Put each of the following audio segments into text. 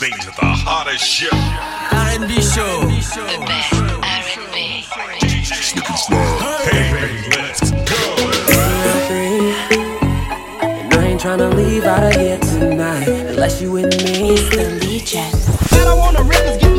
listening to the hottest shit. R&B show. The best R&B. Hey, baby, let's go. And I ain't tryna leave out of here tonight unless you with me. That I wanna rip is getting hot in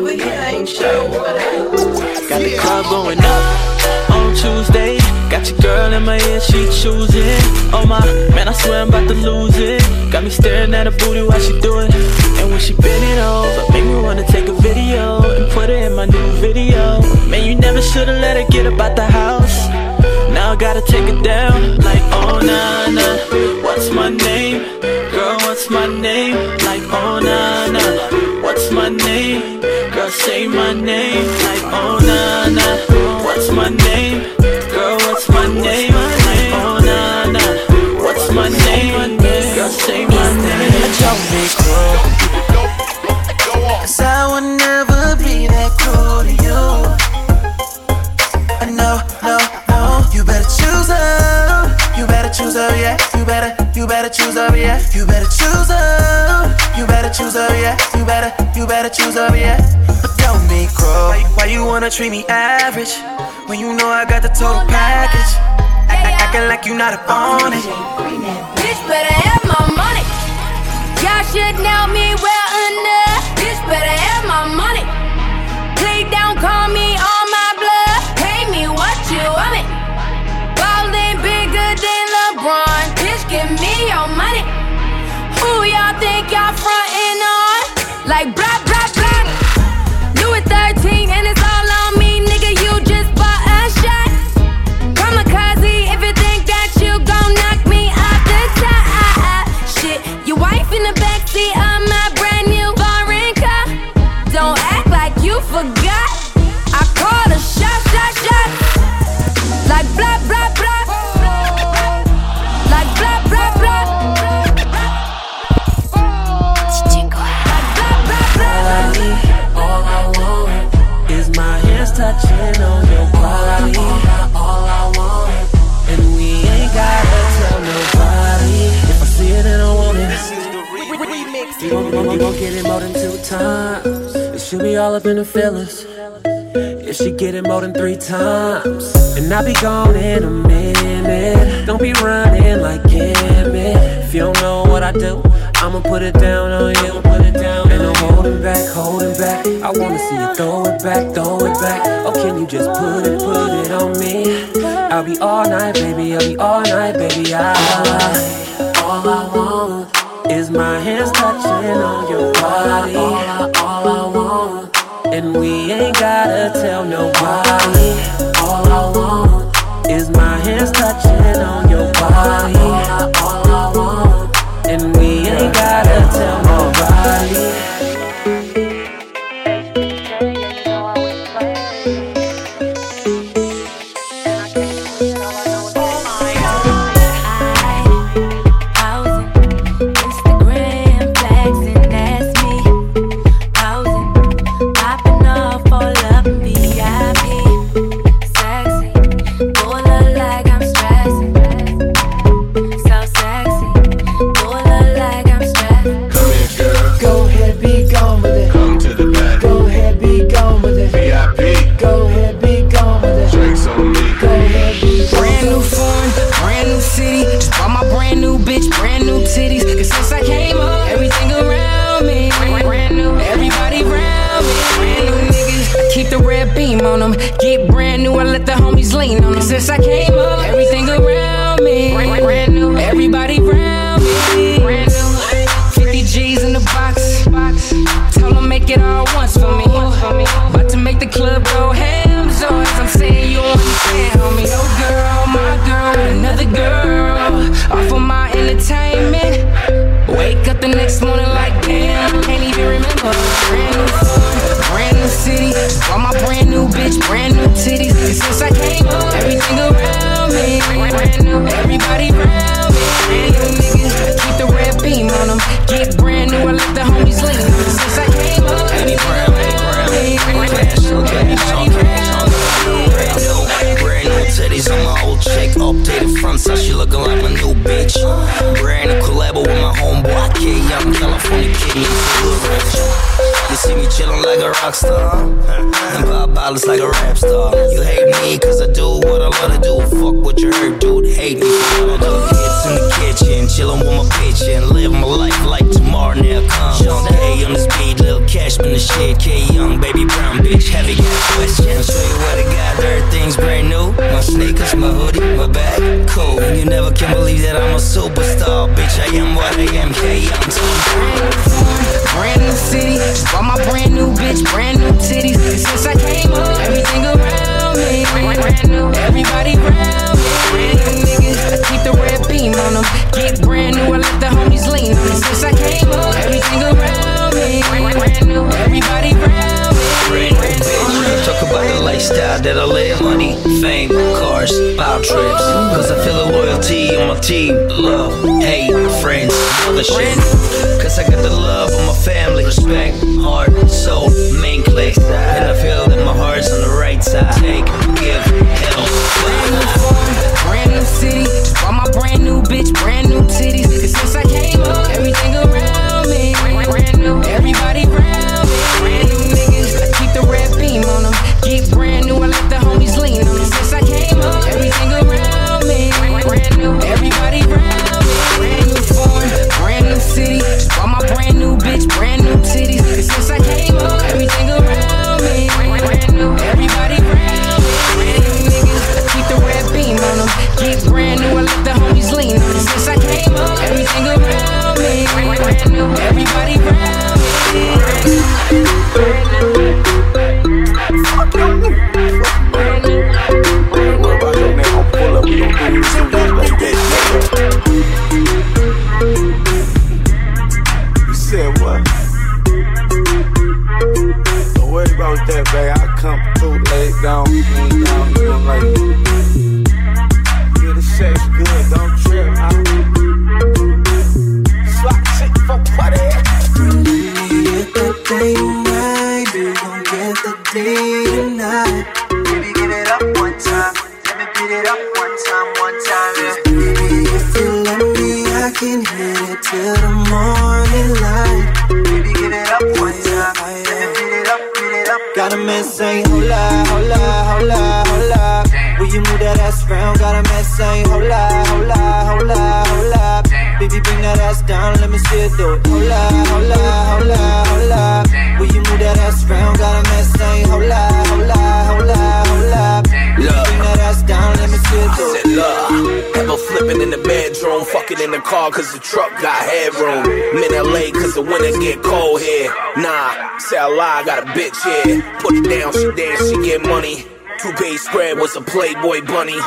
Party over here, I ain't. Got the club going up on Tuesday. Got your girl in my ear, she choosing. Oh my, man, I swear I'm about to lose it. Got me staring at her booty while she do it. And when she bend it over, make me wanna take a video and put it in my new video. Man, you never should've let her get about the house. Now I gotta take it down, like oh nah nah. What's my name, girl? What's my name? Like oh nah nah. What's my name? Say my name, like oh nah nah. What's my name, girl? What's my name? Like oh nah nah. What's my name, girl? Say my name. Don't be cruel Cause I would never be that cruel to you. Uh, No, no, no. You better choose her. You better choose her, yeah. You better, you better choose her, yeah. You better choose her. You better choose her, yeah. You better, you better choose. But don't be cruel. Why you wanna treat me average when you know I got the total package? Act, act, acting like you not up on it. Bitch better have my money. Y'all should know me well enough. Bitch better have my money. Please don't call me on my blood. Pay me what you want me. Ballin' bigger than LeBron. Bitch, give me your money. Like blah times. It should be all up in the feelings. If she get it more than three times, and I be gone in a minute. Don't be running like Emmett. If you don't know what I do, I'ma put it down on you. Put it down, and I'm holding back, holding back. I wanna see you throw it back, throw it back. Oh, can you just put it, put it on me? I'll be all night, baby. I'll be all night, baby. I, all I want is my hands touching on your body. All I, all I want. And we ain't gotta tell nobody. All I want is my hands touching on your body. All I, all I want. And we ain't gotta tell nobody. Rock star, and pop bottles like a rap star. You hate me cause I do what I to do. Fuck what you heard, dude. Hate me for what I do. Hits in the kitchen, chillin' with my bitch and live my life like tomorrow never comes. Sean K on this beat, little cash, Cashman the shit. K Young, baby brown bitch, heavy got questions. Show you what I got, everything's brand new. My sneakers, my hoodie, my bag, cool. And you never can believe that I'm a superstar, bitch. I am what I am, K Young. Brand new city, just bought my brand new bitch, brand new titties. And since I came up, everything around me, brand new. Everybody around me, brand new niggas. I keep the red beam on them. Get brand new, I let the homies lean on me. Since I came up, everything around me, brand new. Everybody around me, Brand new bitch. Talk about the lifestyle that I live. Money, fame, cars, power trips. Cause I feel the loyalty on my team. Love, hate, friends, other shit. Cause I got the love of my family. Respect, heart, soul, main place. And I feel that my heart's on the right side. Take, give, help. Brand new phone, brand new city. Just bought my brand new bitch, brand Everybody around me. Bedroom, fucking in the car cause the truck got headroom. I'm in LA cause the winters get cold here. Nah, say I lie, I got a bitch here. Put it down, she dance, she get money. Two page spread was a Playboy bunny.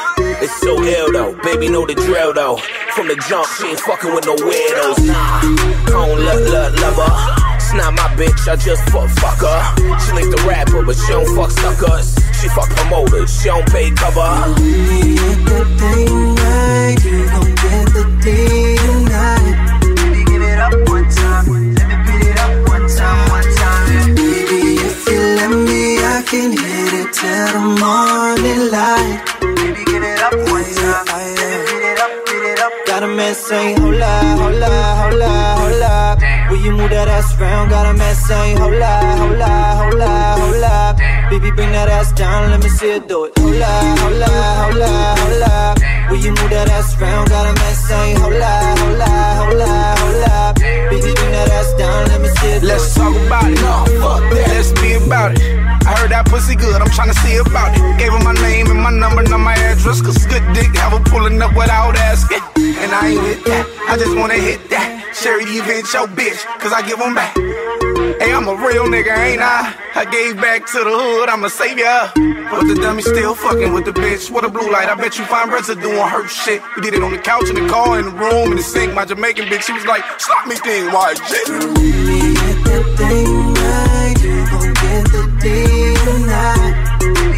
It's so ill though, baby know the drill though. From the jump, she ain't fucking with no weirdos. Nah, I don't love, love, love her. Not my bitch, I just fuck, fuck her. She like the rapper, but she don't fuck suckers. She fuck promoters, she don't pay cover. Baby, get that thing right, you get the day tonight. Baby, give it up one time. Let me beat it up one time, one time. Baby, if you let me, I can hit it till the morning light. Baby, give it up one time. Let me beat it up, beat it up. Got a man saying, hola, hola, hola, hola. Will you move that ass round? Got a man saying, hola, hola, hola, hola. Baby, bring that ass down, let me see it do it. Hola, hola, hola. I just wanna hit that. The event your bitch, cause I give them back. Hey, I'm a real nigga, ain't I? I gave back to the hood, I'm a savior. But the dummy still fucking with the bitch. What a blue light, I bet you find residue on her shit. We did it on the couch, in the car, in the room, in the sink. My Jamaican bitch, she was like, stop me thing, why shit?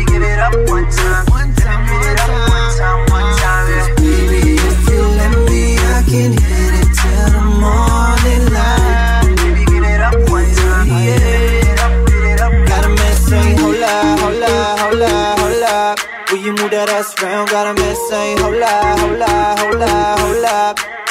Give it up one time. Can hit it till the morning light. Baby, give it up one time. Yeah. Beat it up, beat it up. Got a man saying, hola, hola, hola, hola. Will you move that ass round? Got a man saying, hola, hola, hola, hola.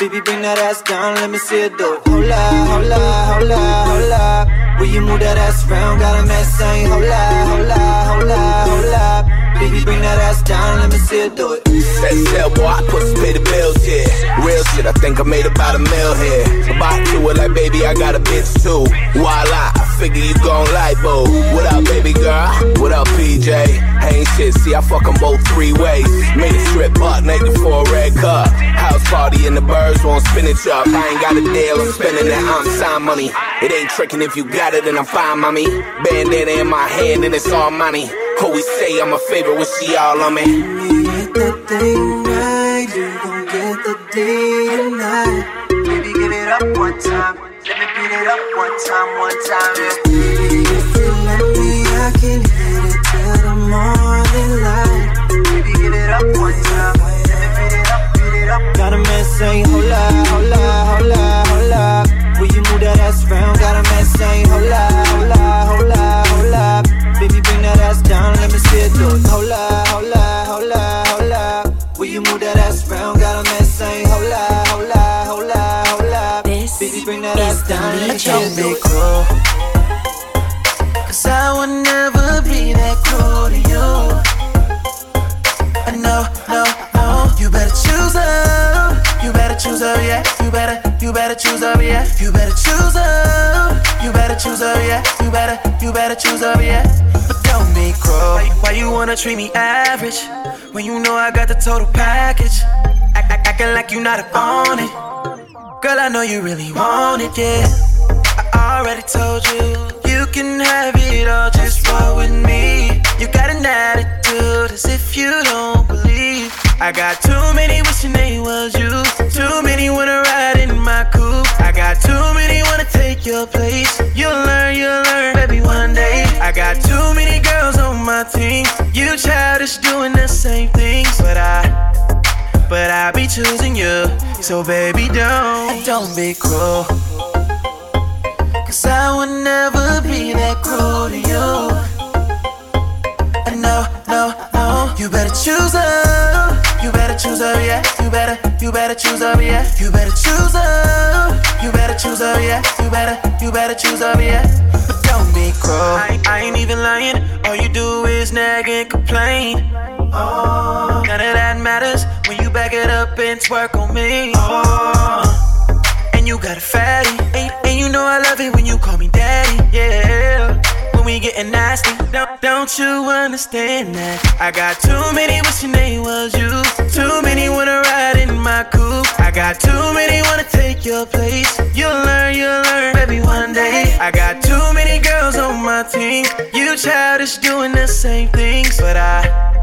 Baby, bring that ass down, let me see it do. Hold up, hold up, hold up, hold up. Will you move that ass around? Got a mess saying, hold up, hold up, hold up, hold up. Baby, bring that ass down, let me see it do it. Set sail, boy, I put some pay the bills here. Real shit, I think I made about a mil here. About to it like, baby, I got a bitch too. Voila, I figure you gon' like, boo. What up, baby girl? What up, PJ? Ain't shit, see, I fuck 'em both three ways. Made a strip buck naked for a red cup. House party and the birds won't spin it up. I ain't got a deal, I'm spending that I'm sign money. It ain't tricking if you got it, and I'm fine, mommy. Bandana in my hand, and it's all money. Always say I'm a favorite when she all on me. Get the thing right, you gon' get the D tonight. Baby, give it up one time. Let me beat it up one time, one time. Yeah. Baby, if you let me, I can hit it till the morning light. Baby, give it up one time. Treat me average when you know I got the total package? Act, act, acting like you not on it. Girl, I know you really want it, yeah. I already told you you can have it all, just roll with me. You got an attitude as if you don't believe. I got too many wishing they was you. Too many wanna ride in my coupe. I got too many wanna take your place. But I'll be choosing you. So baby, don't don't be cruel. Cause I would never be that cruel to you. I know, no, no. You better choose up. You better choose up, yeah. You better, you better choose up, yeah. You better choose up. You better choose up, yeah. You better, you better choose up, yeah. But don't be cruel. I, I ain't even lying. All you do is nag and complain. Oh, none of that matters when you back it up and twerk on me. Oh, and you got a fatty, and, and you know I love it when you call me daddy. Yeah, when we getting nasty, don't don't you understand that? I got too many wishing they was you. Too many wanna ride in my coupe. I got too many wanna take your place. You'll learn, you'll learn, baby, one day. I got too many girls on my team. You childish doing the same things, but I.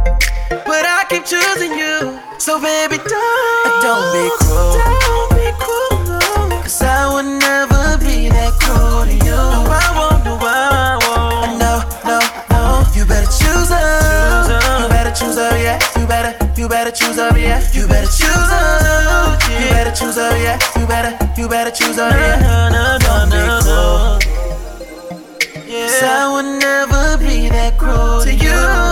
But I keep choosing you. So baby, don't don't be cruel. Don't be cruel. No. Cause I would never be that cruel to you. No, I won't. No, I won't. No, no, no. You better choose up. You better choose up, yeah. You better, you better choose up, yeah. You better choose up. You better choose up, yeah. You better, you better choose up, yeah. Don't be cruel. Cause I would never be that cruel to you.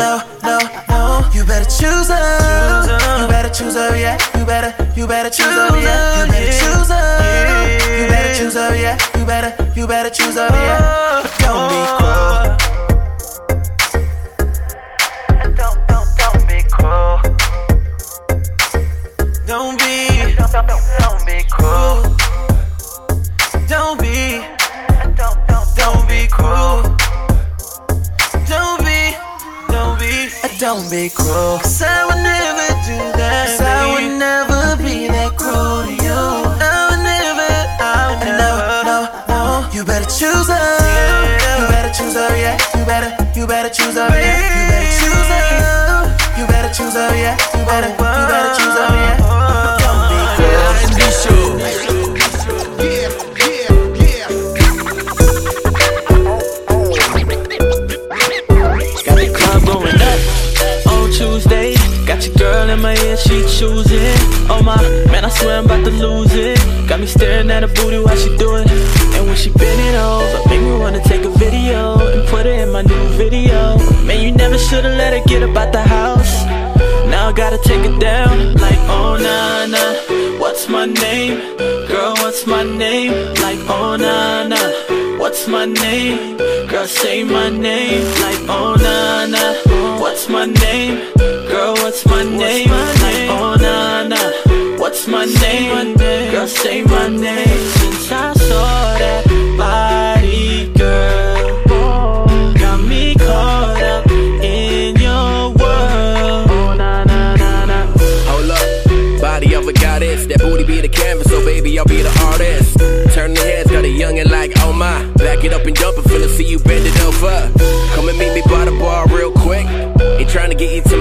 Know, no, no. You better choose up. You better choose up, yeah. You better, you better choose up, yeah. You better choose up. You better choose up, yeah. You better, you better choose up, yeah. Don't be cruel. Don't, don't, don't be cruel. Don't be, don't, don't, don't be cruel. Be cruel. Cause I would never do that. Cause I would never be that cruel to you. I would never, I would never. No, no, no. You better choose up. You better choose up, yeah. You better, you better choose up, yeah. You better choose up. You better choose up, yeah. You better, you better choose up, yeah. Swear I'm about to lose it. Got me staring at her booty while she do it. And when she bend it over, make me wanna take a video and put it in my new video. Man, you never should've let her get up out the house. Now I gotta take it down, like oh nah. What's my name? Girl, what's my name? Like, oh na na. What's my name? Girl, say my name. Like, oh na na. What's my name? Girl, what's my name? Like, oh na na. My name? Girl, say my name.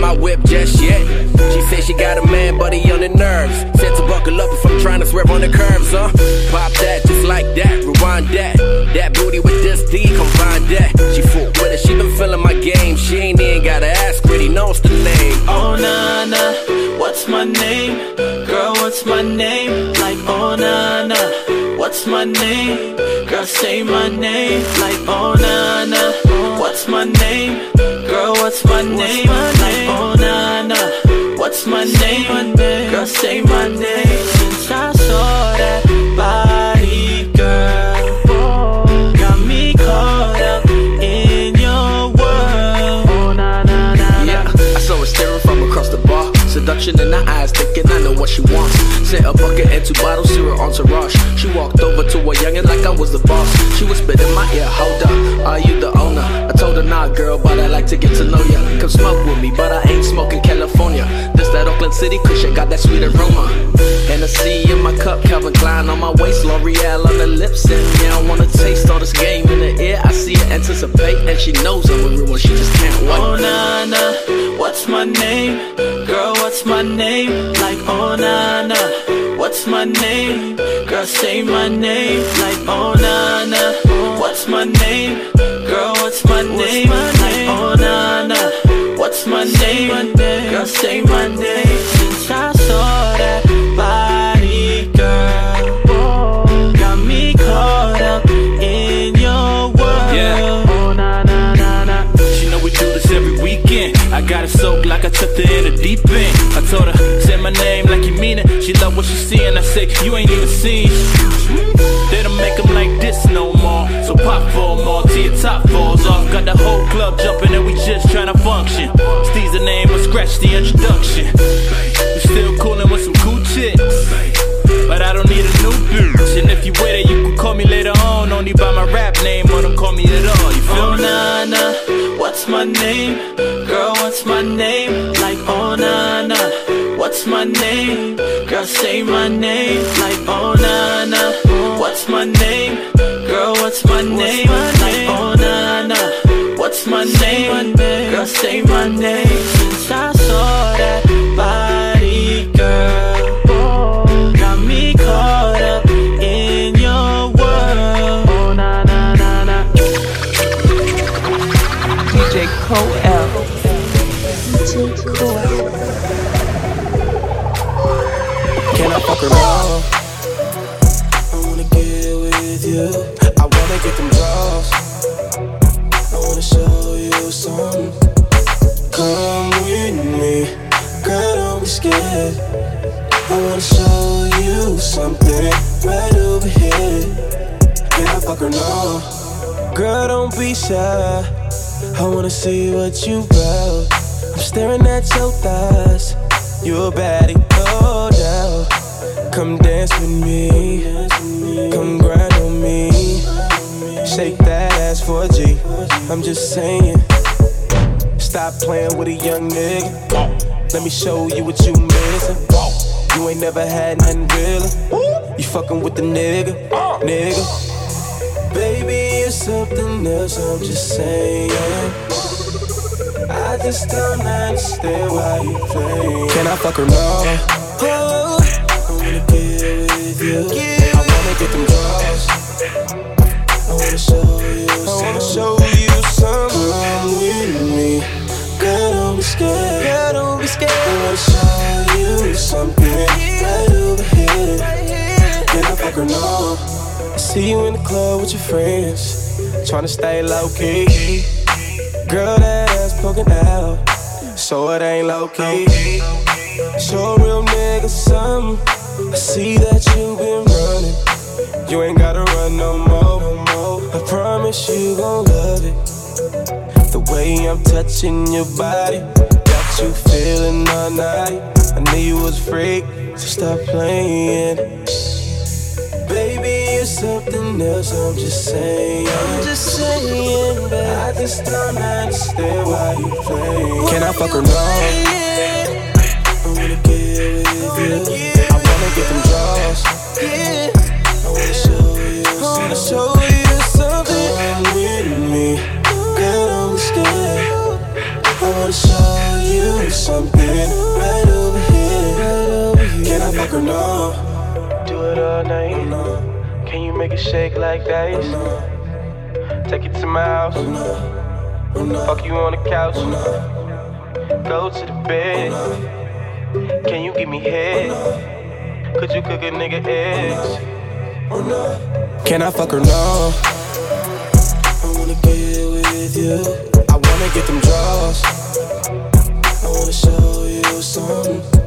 My whip just yet. She said she got a man, but he on the nerves. Said to buckle up if I'm trying to swerve on the curves, huh? Pop that, just like that, rewind that. That booty with this D, combine that. She full with it, she been feeling my game. She ain't even gotta ask, pretty knows the name. Oh na na, what's my name? Girl, what's my name? Like oh na na, what's my name? Girl, say my name. Like oh na na, what's my name? Girl, what's my name? Like oh na na, what's my name? Girl, say my name. Since I saw that body, girl, got me caught up in your world. Oh na na na. Yeah, I saw her staring from across the bar. Seduction in her eyes, thinking I know what she wants. Sent a bucket and two bottles to her entourage. She walked over to a youngin' like I was the boss. She whispered in my ear, Hold up, are you the owner? I told her, Nah, girl, but I like to get to know ya. Come smoke with me, but I ain't smoking California. This that Oakland City cushion, got that sweet aroma. Hennessy in my cup, Calvin Klein on my waist, L'Oreal on the lips, and yeah, I wanna taste all this game in the air. I see her anticipate, and she knows I'm a real one. She just can't wait. Oh na na, what's my name? Girl, what's my name? Like oh na na, what's my name? Girl, say my name. Like oh na na, what's my name? Say, you ain't even seen. They don't make them like this no more. So pop for more till your top falls off. Got the whole club jumping, and we just tryna function. Steve's the name, but scratch the introduction. We still coolin' with some cool chicks. But I don't need a new bitch. And if you with it, you can call me later on. Only by my rap name, or don't call me at all. You feel Oh me? na na, what's my name? Girl, what's my name? What's my name? Girl, say my name. Like oh na na, what's my name? Girl, what's my name? Like oh na na, what's my name? Girl, say my name. Girl, don't be shy. I wanna see what you about. I'm staring at your thighs. You're baddie, oh down. Come dance with me. Come grind on me. Shake that ass for a G. I'm just saying. Stop playing with a young nigga. Let me show you what you missing. You ain't never had nothing real. You fucking with the nigga, nigga. Baby, you're something else. I'm just saying. I just don't understand why you play. Can I fuck her now? Oh, I wanna get with you. I wanna get them draws. I wanna show you. I wanna show you something. Come with me. Girl, don't be scared. Girl, don't be scared. I wanna show you something right over here. Can I fuck her now? See you in the club with your friends. Tryna stay low key. Girl, that ass poking out. So it ain't low key. Show a real nigga something. I see that you been running. You ain't gotta run no more. I promise you gon' love it. The way I'm touching your body. Got you feeling all night. I knew you was a freak, so stop playing something else, I'm just saying. I'm just saying, but I just don't understand why you. Can I fuck around? Yeah. I wanna get with you. I wanna get them draws. Yeah. I wanna show you. Something. Right over here. Can I fuck around? Do it all night make it shake like dice. Take it to my house. Fuck you on the couch. Go to the bed. Can you give me head? Could you cook a nigga eggs? Can I fuck her? no? I wanna get with you. I wanna get them draws. I wanna show you something.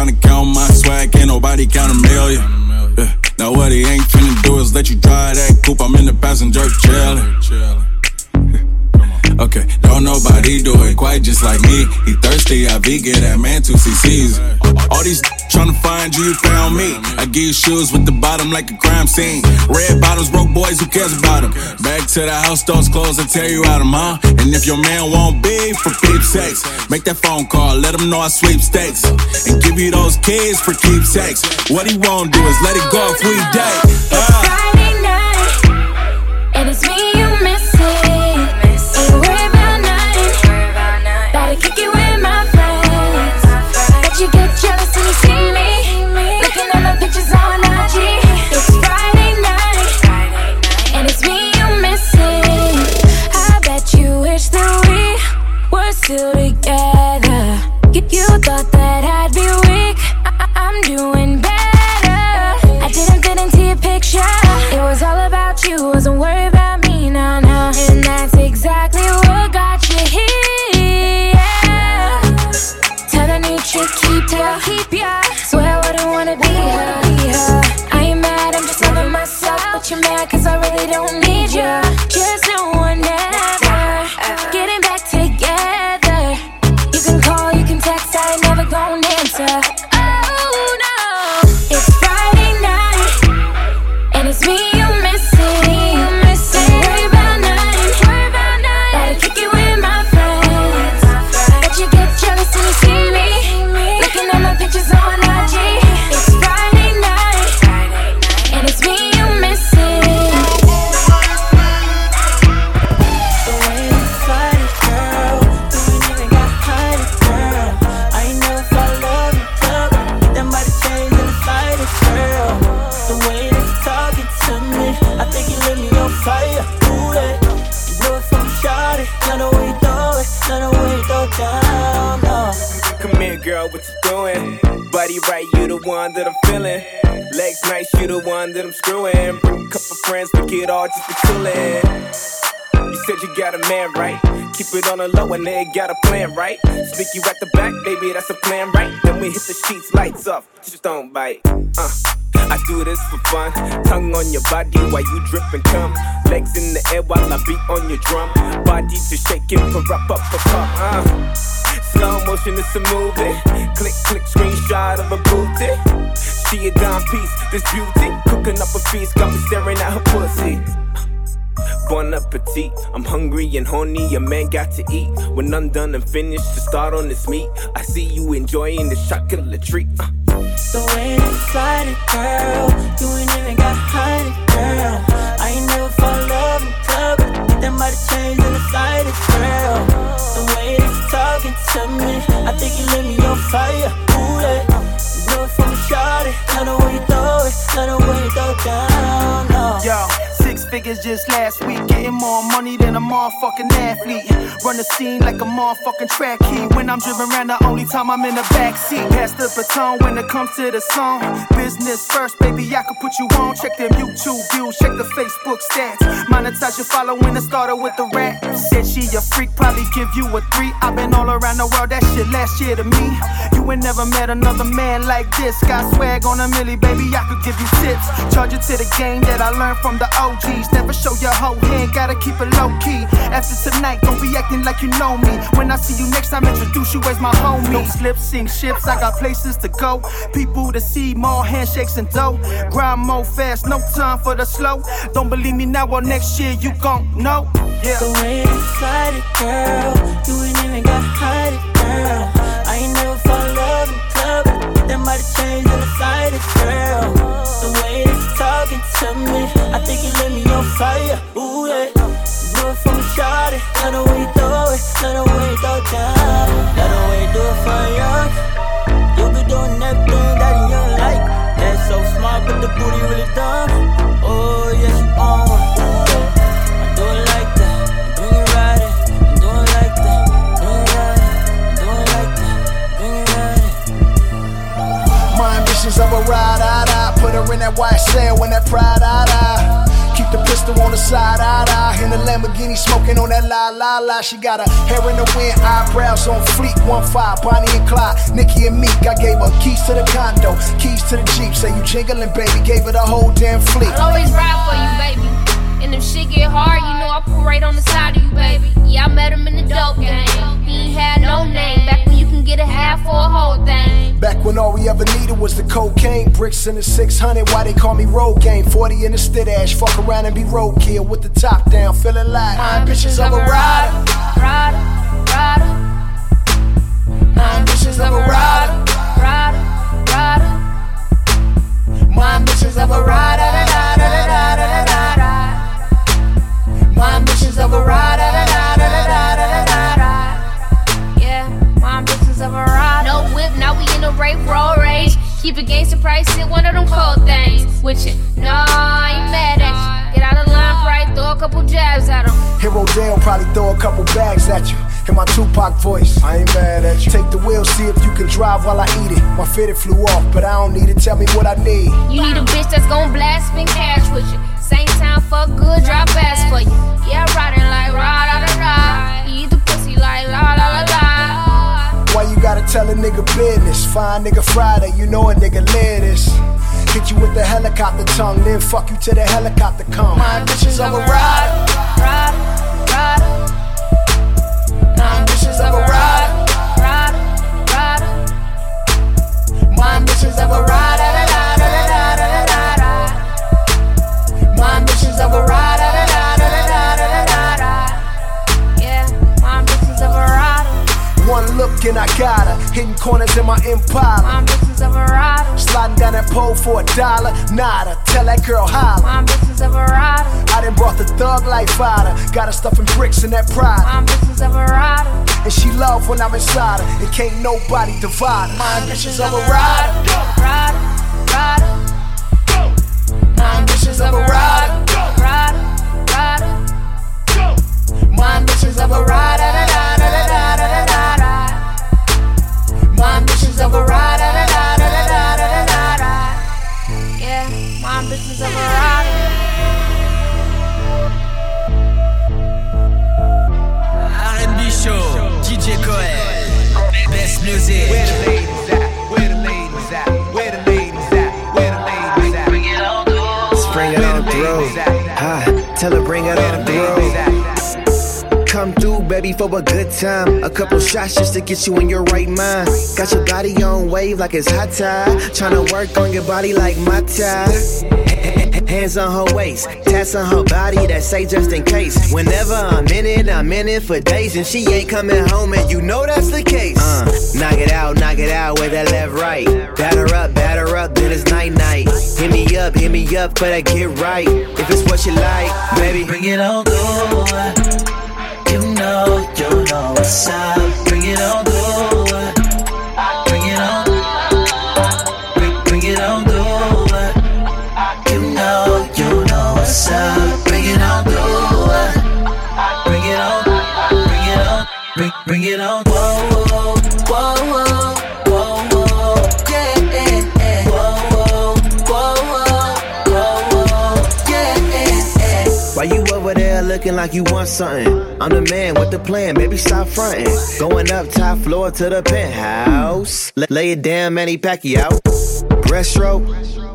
tryna count my swag, can't nobody count a million. Yeah. Now what he ain't finna do is let you drive that coupe. I'm in the passenger chillin'. Okay, don't nobody do it quite just like me. He thirsty, I V get that man two CCs. All these tryna find you, you found me. I give shoes with the bottom like a crime scene. Red bottoms, broke boys, who cares about them? Back to the house, doors closed, I tear you out of huh? And if your man won't be for peep sex, make that phone call, let him know I sweep stakes. And give you those kids for keepsakes. What he won't do is let it go if we date. Uh. Friday night, and it's me it on the low and they got a plan, right? Sneak you at the back, baby, that's a plan, right? Then we hit the sheets, lights off, just don't bite. Uh. I do this for fun. Tongue on your body while you dripping cum. come. Legs in the air while I beat on your drum. Body to shake it, for up, up, up, up. Uh. Slow motion, it's a movie. Click, click, screenshot of a booty. She a dime piece, this beauty. Cooking up a feast, got me staring at her pussy. Bon appetit. I'm hungry and horny, a man got to eat. When I'm done and finished, to start on this meat. I see you enjoying the chocolate treat. Uh. The way you slide it, girl. You ain't even got to hide it, girl. I ain't never fall in love in club, that might have changed in the slightest, girl. The way that you talking to me, I think you lit me on fire. Ooh, that. Know it a shot it. Love the way you throw it, love the way you throw it down. Figures just last week. Getting more money than a motherfucking athlete. Run the scene like a motherfucking track key. When I'm driven around, the only time I'm in the backseat. Pass the baton when it comes to the song. Business first, baby, I can put you on. Check them YouTube views, check the Facebook stats. Monetize your following and started with the rap. Said she a freak, probably give you a three. I've been all around the world, that shit last year to me. You ain't never met another man like this. Got swag on a milli, baby, I could give you tips. Charge it to the game that I learned from the OGs. Never show your whole hand, gotta keep it low key. After tonight, don't be acting like you know me. When I see you next time, introduce you as my homie. No slip, sink ships, I got places to go. People to see, more handshakes and dough. Grind more fast, no time for the slow. Don't believe me now or next year, you gon' know. Yeah. The way slide it, girl. You ain't even got hide it, might have changed in the girl. The way that you talking to me, I think you lit me on fire. Ooh, yeah. Do it from a shot it. Love the way you throw it, love the way you throw it down. Love the way you do it for you. You be doing everything that you like. That's so smart, but the booty really dumb. Her in that white cell when that pride, I. Keep the pistol on the side, I. In the Lamborghini, smoking on that la, la, la. She got her hair in the wind, eyebrows on fleek. One five, Bonnie and Clyde, Nikki and Meek. I gave her keys to the condo, keys to the Jeep. Say you jingling, baby, gave her the whole damn fleet. I'll always ride for you, baby. And if shit get hard, you know I pull right on the side of you, baby. Yeah, I met him in the dope game. He ain't had no name. Back when you can get a half for a whole thing. Back when all we ever needed was the cocaine, bricks in the 600. Why they call me road game? 40 in the stit ash, fuck around and be roadkill with the top down, feeling like my ambitions of a rider. Rider, rider. My ambitions of a rider. Rider, rider. My ambitions of a rider. da, da, da. My ambitions of a rider. Whip, now we in a rape road rage. Keep it gangster price, hit one of them cold things. With you, no, I ain't mad at you. Get out of line, right? Throw a couple jabs at him. Hero Dale probably throw a couple bags at you. In my Tupac voice, I ain't mad at you. Take the wheel, see if you can drive while I eat it. My fitted flew off, but I don't need it. Tell me what I need. You need a bitch that's gon' blast, spin cash with you. Same time, fuck good, drop ass for you. Yeah, riding like rah da da da. Eat the pussy like la la la la. Gotta tell a nigga business? Fine nigga Friday, you know a nigga live this. Hit you with the helicopter tongue, then fuck you till the helicopter come. My ambitions of a rider. My ambitions of a. My ambitions of a. And I got her. Hitting corners in my My Impala. ambitions of a rider. Sliding down that pole for a dollar. Nada. Tell that girl holla. My ambitions of a rider. I done brought the thug life out her. Got her stuffing bricks in that pride. My ambitions of a rider. And she love when I'm inside her. And can't nobody divide her. My ambitions of a rider. Rider, rider. My ambitions of a rider. Rider, rider. My ambitions of a rider. business of Show DJ Coel, best music. Where the ladies at? Where the ladies at? Where the ladies at? Where the ladies at? Bring it on through. Ah, Tell her bring it on through. Come through, baby, for a good time. A couple shots just to get you in your right mind. Got your body on wave like it's hot tide. Tryna work on your body like my tie. Hands on her waist, tats on her body that say just in case. Whenever I'm in it, I'm in it for days, and she ain't coming home, and you know that's the case. Uh, knock it out, knock it out with that left right. Batter up, batter up, then it's night night. Hit me up, hit me up, but I get right. If it's what you like, baby, Bring it on good. You know, what's up. Bring it on good. Bring it on. Bring, it on good. You know, you know what's up. Bring it on good. Bring it on. Bring it on. Bring it on. Looking like you want something? I'm the man with the plan, baby, stop fronting. Going up top floor to the penthouse. Lay it down, Manny Pacquiao. Breaststroke,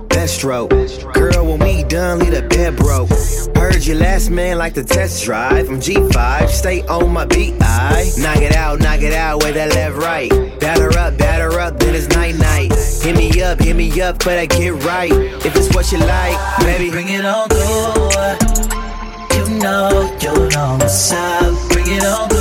best stroke. Girl, when we done, leave the bed broke. Heard your last man like the test drive. I'm G5, stay on my beat. I knock it out, knock it out with that left right. Batter up, batter up, then it's night night. Hit me up, hit me up, but I get right. If it's what you like, baby, Bring it on good. Know, you know what's up. Bring it on